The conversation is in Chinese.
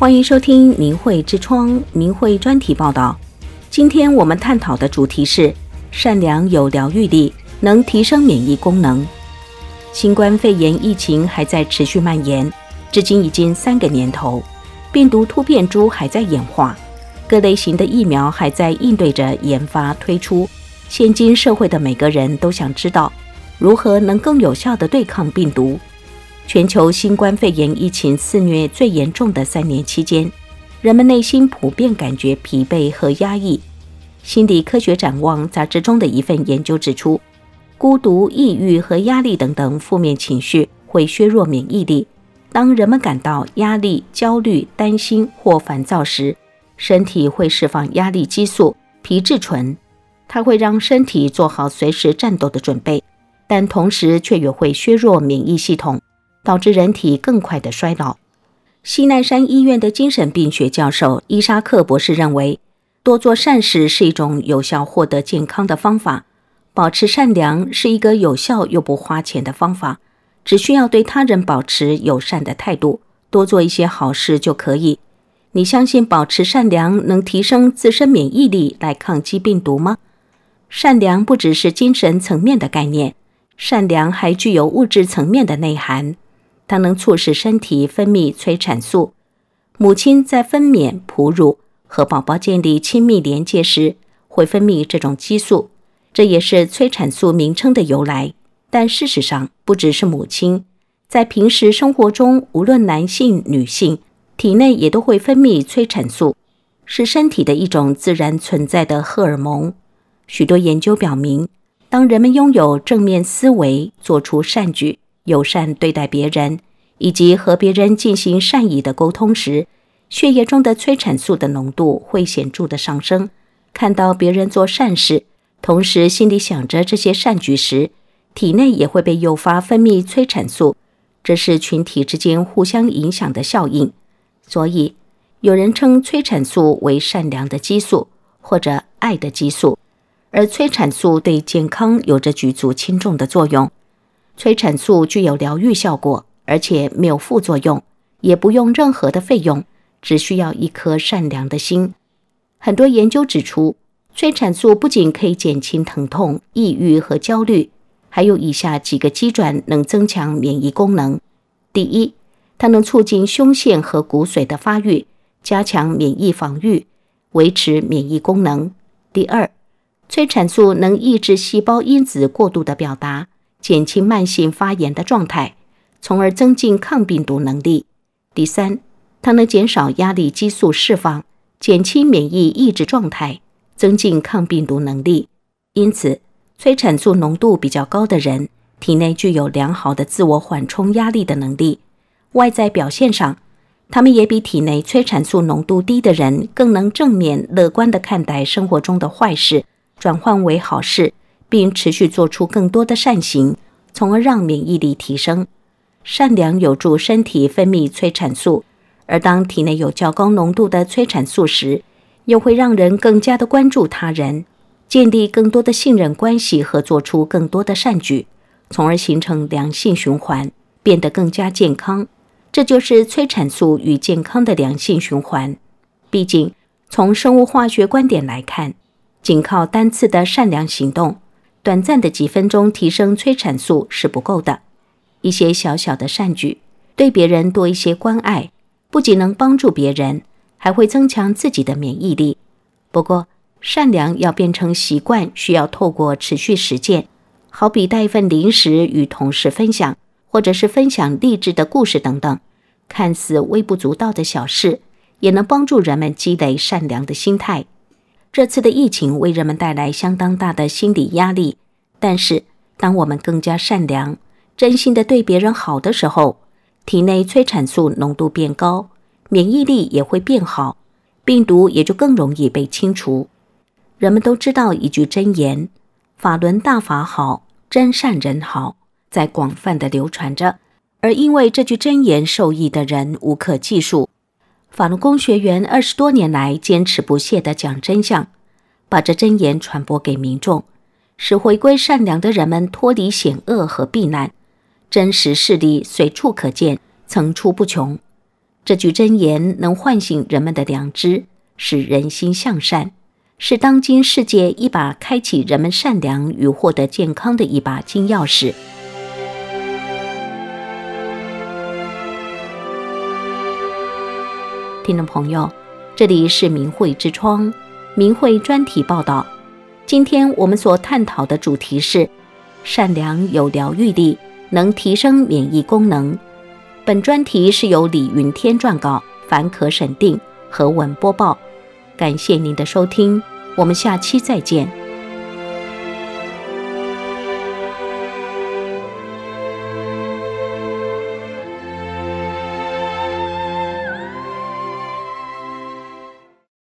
欢迎收听明慧之窗明慧专题报道。今天我们探讨的主题是：善良有疗愈力，能提升免疫功能。新冠肺炎疫情还在持续蔓延，至今已经三个年头，病毒突变株还在演化，各类型的疫苗还在应对着研发推出。现今社会的每个人都想知道，如何能更有效地对抗病毒。全球新冠肺炎疫情肆虐最严重的三年期间，人们内心普遍感觉疲惫和压抑。心理科学展望杂志中的一份研究指出，孤独、抑郁和压力等等负面情绪会削弱免疫力。当人们感到压力、焦虑、担心或烦躁时，身体会释放压力激素皮质醇，它会让身体做好随时战斗的准备，但同时却也会削弱免疫系统。导致人体更快的衰老。西奈山医院的精神病学教授伊沙克博士认为，多做善事是一种有效获得健康的方法。保持善良是一个有效又不花钱的方法，只需要对他人保持友善的态度，多做一些好事就可以。你相信保持善良能提升自身免疫力来抗击病毒吗？善良不只是精神层面的概念，善良还具有物质层面的内涵。它能促使身体分泌催产素。母亲在分娩、哺乳和宝宝建立亲密连接时，会分泌这种激素，这也是催产素名称的由来。但事实上，不只是母亲，在平时生活中，无论男性、女性，体内也都会分泌催产素，是身体的一种自然存在的荷尔蒙。许多研究表明，当人们拥有正面思维，做出善举。友善对待别人，以及和别人进行善意的沟通时，血液中的催产素的浓度会显著的上升。看到别人做善事，同时心里想着这些善举时，体内也会被诱发分泌催产素，这是群体之间互相影响的效应。所以，有人称催产素为善良的激素，或者爱的激素，而催产素对健康有着举足轻重的作用。催产素具有疗愈效果，而且没有副作用，也不用任何的费用，只需要一颗善良的心。很多研究指出，催产素不仅可以减轻疼痛、抑郁和焦虑，还有以下几个机转能增强免疫功能：第一，它能促进胸腺和骨髓的发育，加强免疫防御，维持免疫功能；第二，催产素能抑制细胞因子过度的表达。减轻慢性发炎的状态，从而增进抗病毒能力。第三，它能减少压力激素释放，减轻免疫抑制状态，增进抗病毒能力。因此，催产素浓度比较高的人，体内具有良好的自我缓冲压力的能力。外在表现上，他们也比体内催产素浓度低的人更能正面乐观地看待生活中的坏事，转换为好事。并持续做出更多的善行，从而让免疫力提升。善良有助身体分泌催产素，而当体内有较高浓度的催产素时，又会让人更加的关注他人，建立更多的信任关系和做出更多的善举，从而形成良性循环，变得更加健康。这就是催产素与健康的良性循环。毕竟，从生物化学观点来看，仅靠单次的善良行动。短暂的几分钟提升催产素是不够的，一些小小的善举，对别人多一些关爱，不仅能帮助别人，还会增强自己的免疫力。不过，善良要变成习惯，需要透过持续实践。好比带一份零食与同事分享，或者是分享励志的故事等等，看似微不足道的小事，也能帮助人们积累善良的心态。这次的疫情为人们带来相当大的心理压力，但是当我们更加善良、真心的对别人好的时候，体内催产素浓度变高，免疫力也会变好，病毒也就更容易被清除。人们都知道一句真言：“法轮大法好，真善人好”，在广泛的流传着，而因为这句真言受益的人无可计数。法轮功学员二十多年来坚持不懈地讲真相，把这真言传播给民众，使回归善良的人们脱离险恶和避难。真实事例随处可见，层出不穷。这句箴言能唤醒人们的良知，使人心向善，是当今世界一把开启人们善良与获得健康的一把金钥匙。听众朋友，这里是明慧之窗，明慧专题报道。今天我们所探讨的主题是：善良有疗愈力，能提升免疫功能。本专题是由李云天撰稿，凡可审定，和文播报。感谢您的收听，我们下期再见。